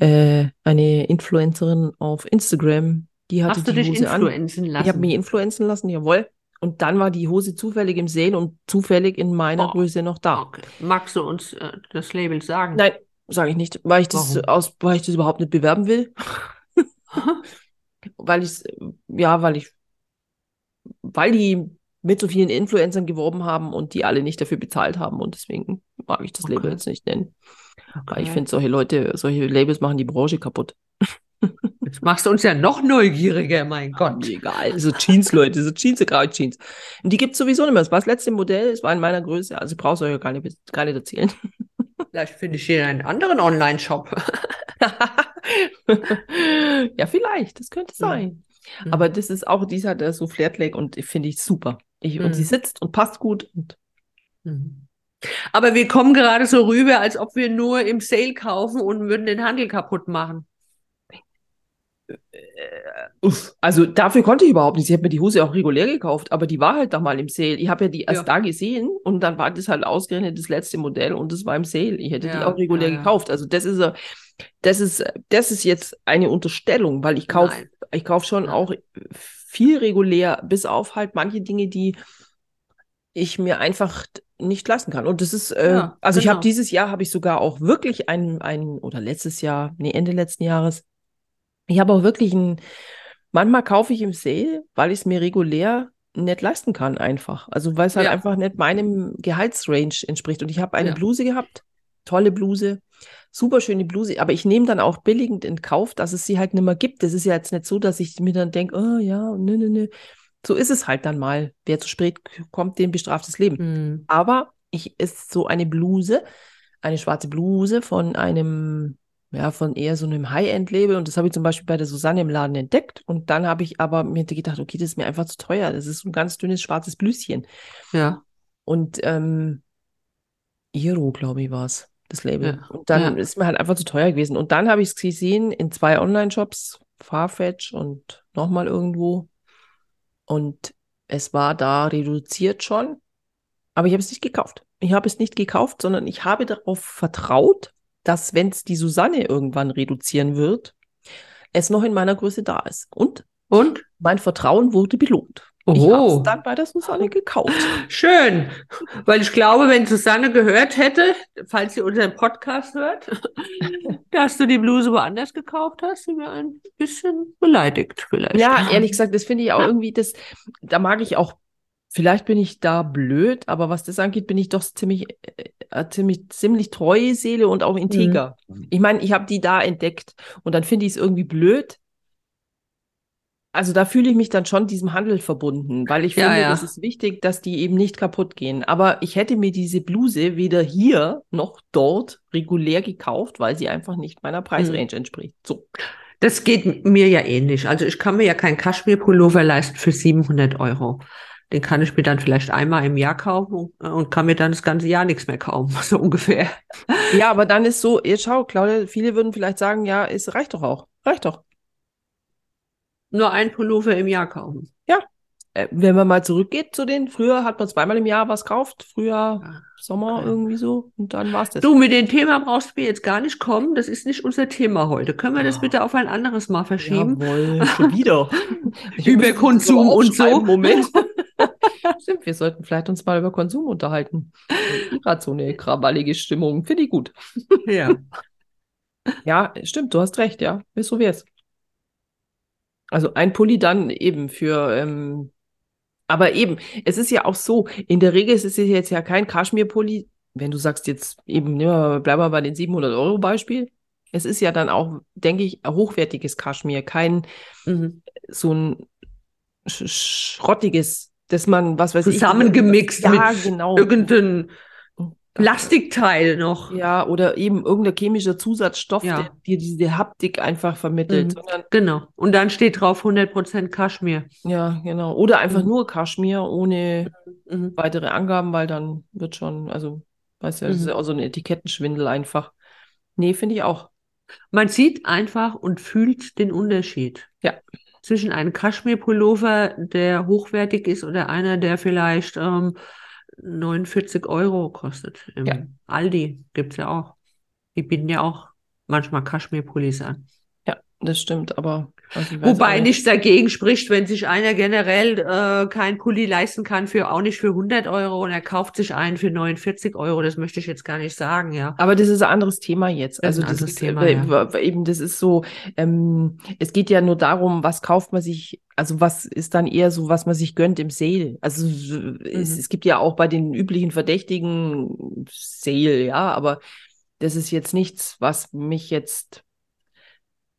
äh, eine Influencerin auf Instagram, die hatte Hast du die dich Hose an. influenzen lassen? Ich habe mich influenzen lassen, jawohl. Und dann war die Hose zufällig im Sale und zufällig in meiner Oh. Größe noch da. Okay. Magst du uns äh, das Label sagen? Nein, sage ich nicht, weil ich das aus, weil ich das überhaupt nicht bewerben will. weil ich ja, weil ich, weil die mit so vielen Influencern geworben haben und die alle nicht dafür bezahlt haben und deswegen mag ich das Label Okay. jetzt nicht nennen. Weil ich Okay. finde, solche Leute, solche Labels machen die Branche kaputt. Jetzt machst du uns ja noch neugieriger, mein Gott. Mir egal, so Jeans, Leute, so Jeans, so graue Jeans. Und die gibt es sowieso nicht mehr. Das war das letzte Modell, es war in meiner Größe, also brauche es euch ja gar nicht, gar nicht erzählen. Vielleicht finde ich hier einen anderen Online-Shop. ja, vielleicht, das könnte sein. Mhm. Aber das ist auch, die hat so Flairtleg und finde ich super. Ich, Und sie Mhm. sitzt und passt gut. Und Mhm. Aber wir kommen gerade so rüber, als ob wir nur im Sale kaufen und würden den Handel kaputt machen. uff, also dafür konnte ich überhaupt nicht. Ich habe mir die Hose auch regulär gekauft, aber die war halt da mal im Sale. Ich habe ja die erst Ja. da gesehen und dann war das halt ausgerechnet das letzte Modell und das war im Sale. Ich hätte die Ja, auch regulär ja, gekauft. Also das ist, äh, das ist, das ist jetzt eine Unterstellung, weil ich kaufe, ich kaufe schon Nein. auch viel regulär, bis auf halt manche Dinge, die ich mir einfach nicht leisten kann. Und das ist, äh, Ja, also ich habe genau. dieses Jahr habe ich sogar auch wirklich ein, ein, oder letztes Jahr, nee, Ende letzten Jahres, ich habe auch wirklich ein, manchmal kaufe ich im Sale, weil ich es mir regulär nicht leisten kann, einfach. Also weil es halt Ja. einfach nicht meinem Gehaltsrange entspricht. Und ich habe eine Ja. Bluse gehabt, tolle Bluse, super schöne Bluse, aber ich nehme dann auch billigend in Kauf, dass es sie halt nicht mehr gibt. Das ist ja jetzt nicht so, dass ich mir dann denke, oh ja, nö, nö, nö. So ist es halt dann mal. Wer zu spät kommt, den bestraft das Leben. Mhm. Aber ich ist so eine Bluse, eine schwarze Bluse von einem, ja, von eher so einem High-End-Label. Und das habe ich zum Beispiel bei der Susanne im Laden entdeckt. Und dann habe ich aber mir gedacht, okay, das ist mir einfach zu teuer. Das ist so ein ganz dünnes schwarzes Blüschen. Ja. Und ähm, Iro, glaube ich, war es, das Label. Ja. Und dann Ja. ist mir halt einfach zu teuer gewesen. Und dann habe ich es gesehen in zwei Online-Shops, Farfetch und nochmal irgendwo. Und es war da reduziert schon, aber ich habe es nicht gekauft. Ich habe es nicht gekauft, sondern ich habe darauf vertraut, dass wenn es die Susanne irgendwann reduzieren wird, es noch in meiner Größe da ist. Und Und? mein Vertrauen wurde belohnt. Ich habe Oh, es dann bei der Susanne gekauft. schön. Weil ich glaube, wenn Susanne gehört hätte, falls sie unseren Podcast hört, dass du die Bluse woanders gekauft hast, sie wäre ein bisschen beleidigt vielleicht. Ja, ehrlich gesagt, das finde ich auch Ja. irgendwie, das, da mag ich auch, vielleicht bin ich da blöd, aber was das angeht, bin ich doch ziemlich, äh, ziemlich, ziemlich treue Seele und auch integer. Ich meine, ich habe die da entdeckt und dann finde ich es irgendwie blöd. Also da fühle ich mich dann schon diesem Handel verbunden, weil ich Ja, finde, ja. es ist wichtig, dass die eben nicht kaputt gehen. Aber ich hätte mir diese Bluse weder hier noch dort regulär gekauft, weil sie einfach nicht meiner Preisrange entspricht. So. Das geht mir ja ähnlich. Also ich kann mir ja keinen Kaschmir-Pullover leisten für 700 Euro. Den kann ich mir dann vielleicht einmal im Jahr kaufen und, und kann mir dann das ganze Jahr nichts mehr kaufen, so ungefähr. Ja, aber dann ist so, jetzt schau, Claudia, viele würden vielleicht sagen, ja, es reicht doch auch. Reicht doch. Nur einen Pullover im Jahr kaufen. Äh, wenn man mal zurückgeht zu den, früher hat man zweimal im Jahr was gekauft, Frühjahr, Ja, Sommer okay. irgendwie so und dann war's das. Du, mit dem Thema brauchst du mir jetzt gar nicht kommen. Das ist nicht unser Thema heute. Können wir das Ah. bitte auf ein anderes Mal verschieben? Jawohl, schon wieder. Über Konsum und so. Moment. Stimmt, wir sollten vielleicht uns mal über Konsum unterhalten. Gerade so eine krawallige Stimmung. Finde ich gut. Ja. Ja, stimmt, du hast recht, ja. Ist so wär's. Also ein Pulli dann eben für, ähm, aber eben, es ist ja auch so, in der Regel ist es jetzt ja kein Kaschmir-Pulli, wenn du sagst jetzt eben, nehmen wir mal, bleiben wir bei den 700 Euro Beispiel. Es ist ja dann auch, denke ich, hochwertiges Kaschmir, kein Mhm. so ein sch schrottiges, dass man, was weiß ich. Zusammengemixt ja, mit genau. Irgendein Plastikteil noch. Ja, oder eben irgendein chemischer Zusatzstoff, Ja. der dir diese Haptik einfach vermittelt, Mhm. Genau. Und dann steht drauf 100% Kaschmir. Ja, genau. Oder einfach Mhm. nur Kaschmir ohne Mhm. weitere Angaben, weil dann wird schon, also, weißt du, das ist Mhm. ja auch so ein Etikettenschwindel einfach. Nee, finde ich auch. Man sieht einfach und fühlt den Unterschied. Ja. zwischen einem Kaschmir-Pullover, der hochwertig ist, oder einer, der vielleicht ähm, 49 Euro kostet. Im Ja. Aldi gibt's ja auch. Die bieten ja auch manchmal Kaschmir-Pullis an. Ja, das stimmt, aber Wobei nichts dagegen spricht, wenn sich einer generell äh, kein Pulli leisten kann, für auch nicht für 100 Euro und er kauft sich einen für 49 Euro. Das möchte ich jetzt gar nicht sagen, ja. Aber das ist ein anderes Thema jetzt. Das Also das anderes ist Thema, äh, ja. eben, das ist so, ähm, es geht ja nur darum, was kauft man sich, also was ist dann eher so, was man sich gönnt im Sale. Also es, Mhm. es gibt ja auch bei den üblichen Verdächtigen Sale, ja, aber das ist jetzt nichts, was mich jetzt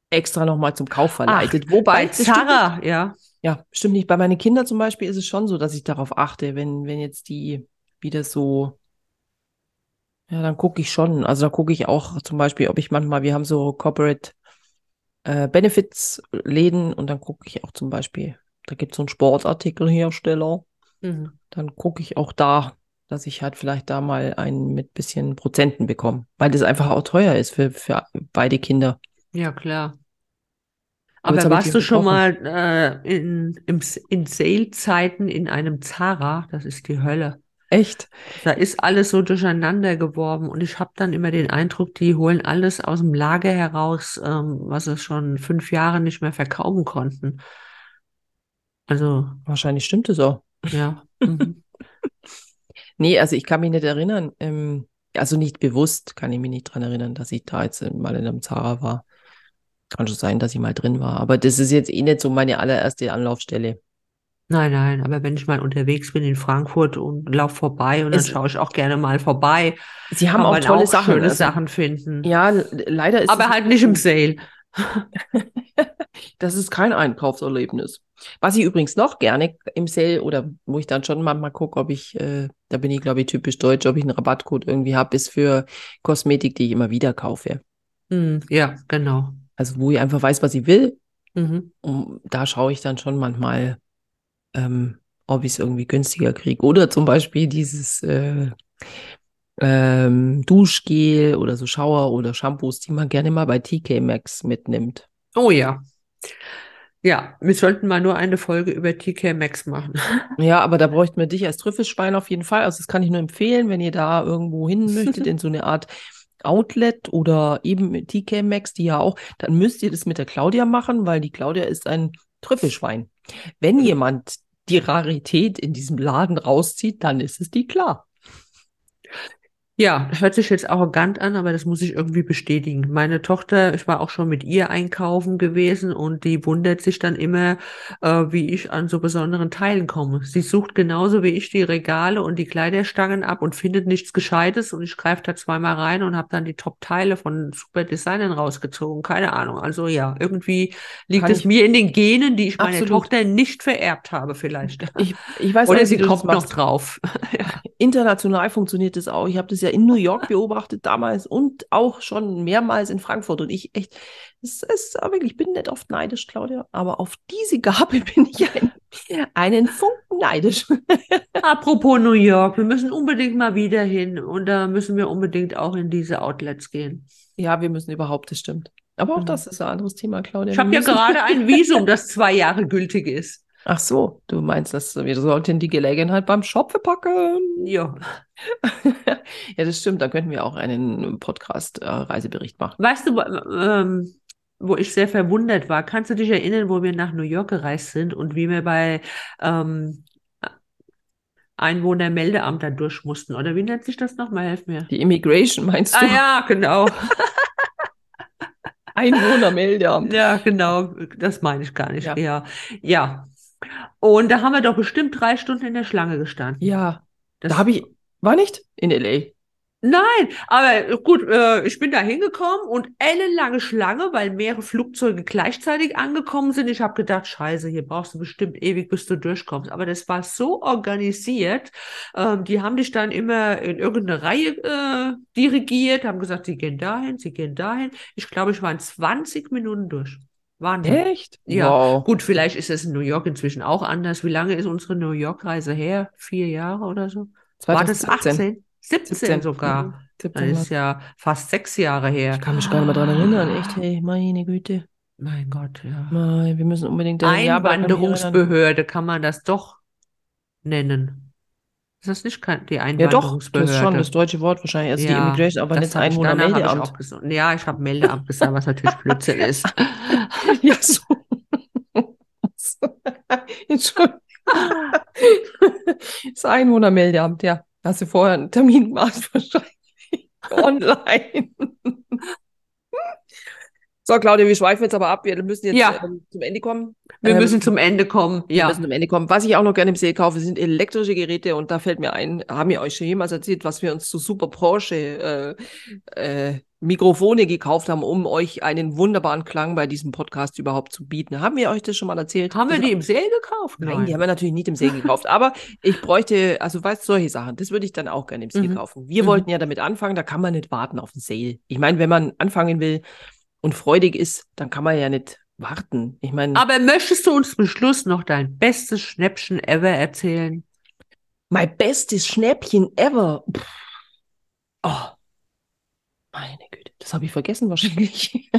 extra nochmal zum Kauf verleitet. Wobei, Bei das stimmt. Zara, ja. Ja, stimmt nicht. Bei meinen Kindern zum Beispiel ist es schon so, dass ich darauf achte, wenn, wenn jetzt die wieder so, ja, dann gucke ich schon. Also da gucke ich auch zum Beispiel, ob ich manchmal, wir haben so Corporate äh, Benefits Läden und dann gucke ich auch zum Beispiel, da gibt es so einen Sportartikelhersteller, Mhm. dann gucke ich auch da, dass ich halt vielleicht da mal einen mit bisschen Prozenten bekomme, weil das einfach auch teuer ist für, für beide Kinder. Ja, klar. Aber Aber warst du schon mal äh, in, im, in Sale-Zeiten in einem Zara? Das ist die Hölle. Echt? Da ist alles so durcheinander geworfen und ich habe dann immer den Eindruck, die holen alles aus dem Lager heraus, ähm, was sie schon fünf Jahre nicht mehr verkaufen konnten. Also, Wahrscheinlich stimmt es auch. ja. Mhm. Nee, also ich kann mich nicht erinnern, ähm, also nicht bewusst kann ich mich nicht dran erinnern, dass ich da jetzt mal in einem Zara war. Kann schon sein, dass ich mal drin war, aber das ist jetzt eh nicht so meine allererste Anlaufstelle. Nein, nein, aber wenn ich mal unterwegs bin in Frankfurt und lauf vorbei und dann Es- schaue ich auch gerne mal vorbei, Sie haben auch tolle auch Sachen. schöne also, Sachen finden. Ja, leider ist Aber halt nicht im Sale. das ist kein Einkaufserlebnis. Was ich übrigens noch gerne im Sale oder wo ich dann schon manchmal gucke, ob ich, äh, da bin ich glaube ich typisch deutsch, ob ich einen Rabattcode irgendwie habe, ist für Kosmetik, die ich immer wieder kaufe. Hm, ja, genau. Also wo ich einfach weiß, was ich will Mhm. Und da schaue ich dann schon manchmal, ähm, ob ich es irgendwie günstiger kriege. Oder zum Beispiel dieses äh, ähm, Duschgel oder so Shower oder Shampoos, die man gerne mal bei TK Maxx mitnimmt. Oh ja. Ja, wir sollten mal nur eine Folge über TK Maxx machen. Ja, aber da bräuchten wir dich als Trüffelschwein auf jeden Fall. Also das kann ich nur empfehlen, wenn ihr da irgendwo hin möchtet, in so eine Art Outlet oder eben mit TK Maxx, die ja auch, dann müsst ihr das mit der Claudia machen, weil die Claudia ist ein Trüffelschwein. Wenn jemand die Rarität in diesem Laden rauszieht, dann ist es die klar. Ja, hört sich jetzt arrogant an, aber das muss ich irgendwie bestätigen. Meine Tochter, ich war auch schon mit ihr einkaufen gewesen und die wundert sich dann immer, äh, wie ich an so besonderen Teilen komme. Sie sucht genauso wie ich die Regale und die Kleiderstangen ab und findet nichts Gescheites und ich greife da zweimal rein und habe dann die Top-Teile von super Designern rausgezogen. Keine Ahnung. Also ja, irgendwie liegt Kann es mir in den Genen, die ich meiner. Tochter nicht vererbt habe vielleicht. Ich, ich weiß Oder wie sie kommt noch drauf. International funktioniert das auch. Ich habe das ja in New York beobachtet damals und auch schon mehrmals in Frankfurt. Und ich echt, es ist wirklich, ich bin nicht oft neidisch, Claudia, aber auf diese Gabe bin ich ein, einen Funken neidisch. Apropos New York, wir müssen unbedingt mal wieder hin und da müssen wir unbedingt auch in diese Outlets gehen. Ja, wir müssen überhaupt, das stimmt. Aber auch Mhm. das ist ein anderes Thema, Claudia. Ich habe ja gerade ein Visum, das zwei Jahre gültig ist. Ach so, du meinst, dass wir sollten die Gelegenheit beim Shoppen packen. Ja. ja, das stimmt. Da könnten wir auch einen Podcast-Reisebericht machen. Weißt du, wo- ähm, wo ich sehr verwundert war? Kannst du dich erinnern, wo wir nach New York gereist sind und wie wir bei ähm, Einwohnermeldeamt da durch mussten? Oder wie nennt sich das nochmal? Helf mir. Die Immigration meinst Ah du? ja, genau. Einwohnermeldeamt. Ja, genau. Das meine ich gar nicht. Ja. Ja. Ja. Und da haben wir doch bestimmt drei Stunden in der Schlange gestanden. Ja, Das da habe ich, war nicht in L.A. Nein, aber gut, äh, ich bin da hingekommen und ellenlange Schlange, weil mehrere Flugzeuge gleichzeitig angekommen sind. Ich habe gedacht, scheiße, hier brauchst du bestimmt ewig, bis du durchkommst. Aber das war so organisiert. Ähm, die haben dich dann immer in irgendeine Reihe äh, dirigiert, haben gesagt, sie gehen dahin, sie gehen dahin. Ich glaube, ich war in 20 Minuten durch. Wahnsinn. Echt? Ja. Wow. Gut, vielleicht ist es in New York inzwischen auch anders. Wie lange ist unsere New York-Reise her? Vier Jahre oder so? War das 18? 17, sogar. Mhm. Das 17 ist ja fast sechs Jahre her. Ich kann mich gar nicht mehr dran erinnern. Echt, hey, meine Güte. Mein Gott, ja. Nein, wir müssen unbedingt. Einwanderungsbehörde kann man das doch nennen. Ist das nicht die Ja, doch, Einwanderungsbehörde? das ist schon das deutsche Wort wahrscheinlich. Also die Ja, Immigration, aber nicht ich- ich Einwohnermeldeamt. gesagt. Ja, ich habe Meldeamt gesagt, was natürlich Blödsinn ist. Ja, so. Entschuldigung. Das Einwohnermeldeamt, ja. Hast du vorher einen Termin gemacht, wahrscheinlich. Online. So, Claudia, wir schweifen jetzt aber ab. Wir müssen jetzt Ja. ähm, zum Ende kommen. Wir Ähm, müssen zum Ende kommen. Wir Ja. müssen zum Ende kommen. Was ich auch noch gerne im See kaufe, sind elektrische Geräte. Und da fällt mir ein, haben wir euch schon jemals erzählt, was wir uns zu Super Porsche äh, äh, Mikrofone gekauft haben, um euch einen wunderbaren Klang bei diesem Podcast überhaupt zu bieten. Haben wir euch das schon mal erzählt? Haben wir Das- die im Sale gekauft? Nein, die haben wir natürlich nicht im See gekauft. Aber ich bräuchte, also weißt du, solche Sachen, das würde ich dann auch gerne im See Mhm. kaufen. Wir Mhm. wollten ja damit anfangen, da kann man nicht warten auf den Sale. Ich meine, wenn man anfangen will und freudig ist, dann kann man ja nicht warten. Ich meine, Aber möchtest du uns zum Schluss noch dein bestes Schnäppchen ever erzählen? mein bestes Schnäppchen ever. Pff. Oh, meine Güte, das habe ich vergessen wahrscheinlich.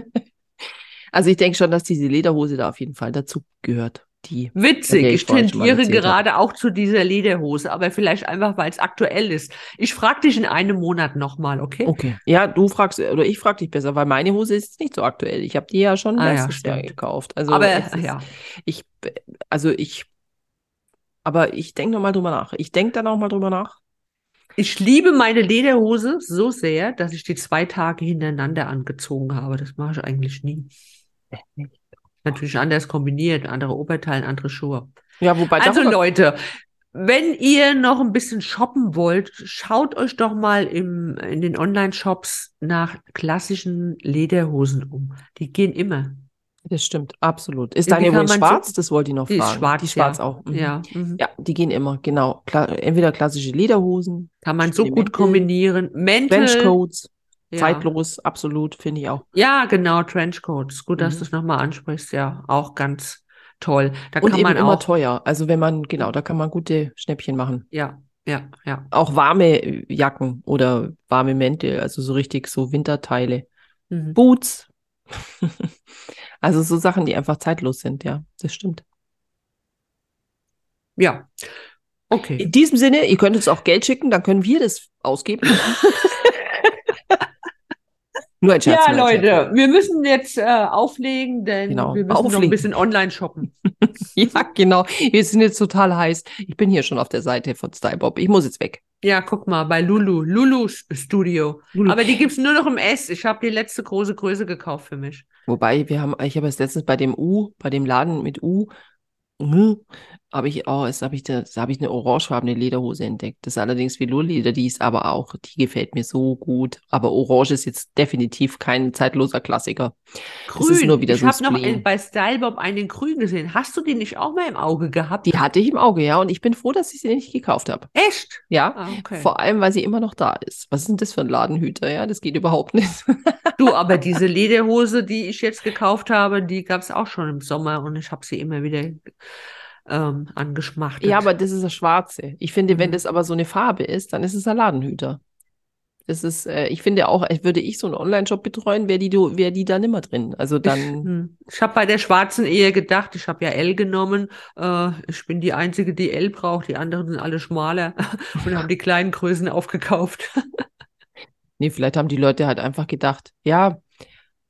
also ich denke schon, dass diese Lederhose da auf jeden Fall dazu gehört. Die Witzig, Okay, ich ich tendiere gerade auch zu dieser Lederhose, aber vielleicht einfach, weil es aktuell ist. Ich frage dich in einem Monat nochmal, okay? Okay. Ja, du fragst, oder ich frage dich besser, weil meine Hose ist nicht so aktuell. Ich habe die ja schon Ah, ja, letztes Jahr stimmt. gekauft. Also aber ist, ja, ich, also ich, aber ich denke nochmal drüber nach. Ich denke dann auch mal drüber nach. ich liebe meine Lederhose so sehr, dass ich die zwei Tage hintereinander angezogen habe. Das mache ich eigentlich nie. Natürlich anders kombiniert, andere Oberteile, andere Schuhe. Ja, wobei Also Leute, wenn ihr noch ein bisschen shoppen wollt, schaut euch doch mal im, in den Online-Shops nach klassischen Lederhosen um. Die gehen immer. das stimmt, absolut. Ist deine wohl man so- schwarz? Das wollte ich noch Die ist fragen. schwarz, Die schwarz ja. auch. Mhm. Ja, mhm. Ja, die gehen immer, genau. Kla entweder klassische Lederhosen, Kann man so gut kombinieren. Mäntel. Trenchcoats, ja. zeitlos, absolut, finde ich auch. Ja, genau, Trenchcoats. Gut, dass Mhm. du es nochmal ansprichst. Ja, auch ganz toll. Da Und kann man immer auch. teuer. Also wenn man, genau, da kann man gute Schnäppchen machen. Ja, ja, ja. Auch warme Jacken oder warme Mäntel, also so richtig so Winterteile. Mhm. Boots. also so Sachen, die einfach zeitlos sind, ja, das stimmt. Ja. Okay. In diesem Sinne, ihr könnt uns auch Geld schicken, dann können wir das ausgeben. Nur ein Scherz. Ja. Leute, wir müssen jetzt äh, auflegen, denn Genau, wir müssen noch ein auflegen. bisschen online shoppen. Ja, genau. Wir sind jetzt total heiß. Ich bin hier schon auf der Seite von Stylebob. Ich muss jetzt weg. Ja, guck mal, bei Lulu, Lulu Studio. Lulu. Aber die gibt's nur noch im S. Ich habe die letzte große Größe gekauft für mich. Wobei, wir haben, ich habe es letztens bei dem U, bei dem Laden mit U, habe ich auch, es habe ich, da habe ich eine orangefarbene Lederhose entdeckt. Das ist allerdings Velourleder, die ist aber auch, die gefällt mir so gut. Aber Orange ist jetzt definitiv kein zeitloser Klassiker. Das ist Grün. nur wieder ich so habe noch in, bei Stylebob einen grün gesehen. Hast du den nicht auch mal im Auge gehabt? Die hatte ich im Auge, ja, und ich bin froh, dass ich sie nicht gekauft habe. Echt? Ja, Ah, okay. vor allem, weil sie immer noch da ist. Was ist denn das für ein Ladenhüter? Ja, das geht überhaupt nicht. Du, aber diese Lederhose, die ich jetzt gekauft habe, die gab's auch schon im Sommer und ich habe sie immer wieder ähm, angeschmachtet. Ja, aber das ist das Schwarze. Ich finde, wenn Mhm. das aber so eine Farbe ist, dann ist es ein Ladenhüter. Das ist, äh, ich finde auch, äh, würde ich so einen Online-Shop betreuen, wäre die, wär die da nimmer drin. Also Ich, dann, hm, ich habe bei der schwarzen Ehe gedacht, ich habe ja L genommen. Äh, ich bin die Einzige, die L braucht. Die anderen sind alle schmaler und haben die kleinen Größen aufgekauft. nee, vielleicht haben die Leute halt einfach gedacht, ja,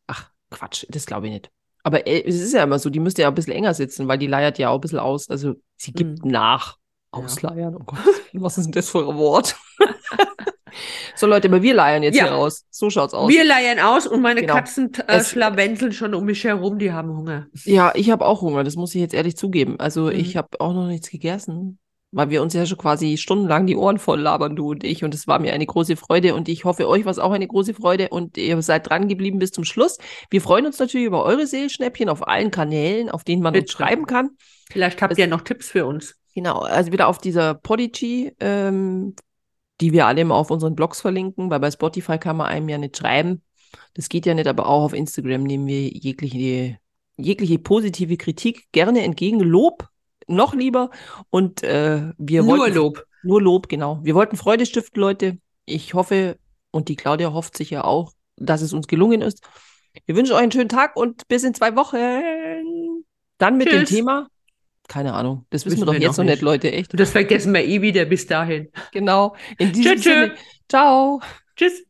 ach, Quatsch, das glaube ich nicht. Aber äh, es ist ja immer so, die müsste ja ein bisschen enger sitzen, weil die leiert ja auch ein bisschen aus. Also sie gibt Mhm. nach. Ausleiern, oh Gott, was ist denn das für ein Wort? so Leute, aber wir leiern jetzt Ja. hier aus. So schaut's aus. Wir leiern aus und meine Genau. Katzen äh, schlawenzeln schon um mich herum, die haben Hunger. Ja, ich habe auch Hunger, das muss ich jetzt ehrlich zugeben. Also Mhm. ich habe auch noch nichts gegessen, weil wir uns ja schon quasi stundenlang die Ohren voll labern, du und ich. Und es war mir eine große Freude und ich hoffe, euch war es auch eine große Freude und ihr seid dran geblieben bis zum Schluss. Wir freuen uns natürlich über eure Seelschnäppchen auf allen Kanälen, auf denen man uns Bitte. schreiben kann. Vielleicht habt Es- ihr noch Tipps für uns. Genau, also wieder auf dieser Podigy, ähm, die wir alle immer auf unseren Blogs verlinken, weil bei Spotify kann man einem ja nicht schreiben. Das geht ja nicht, aber auch auf Instagram nehmen wir jegliche, jegliche positive Kritik gerne entgegen. Lob noch lieber. Und äh, wir Nur wollten Lob. nur Lob, genau. Wir wollten Freude stiften, Leute. Ich hoffe, und die Claudia hofft sich ja auch, dass es uns gelungen ist. Wir wünschen euch einen schönen Tag und bis in zwei Wochen. Dann mit dem Tschüss. Thema. Keine Ahnung. Das wissen, Wissen wir doch jetzt noch nicht. Leute. Echt. Und das vergessen wir eh wieder bis dahin. Genau. In diesem tschö. Sinne. Ciao. Tschüss.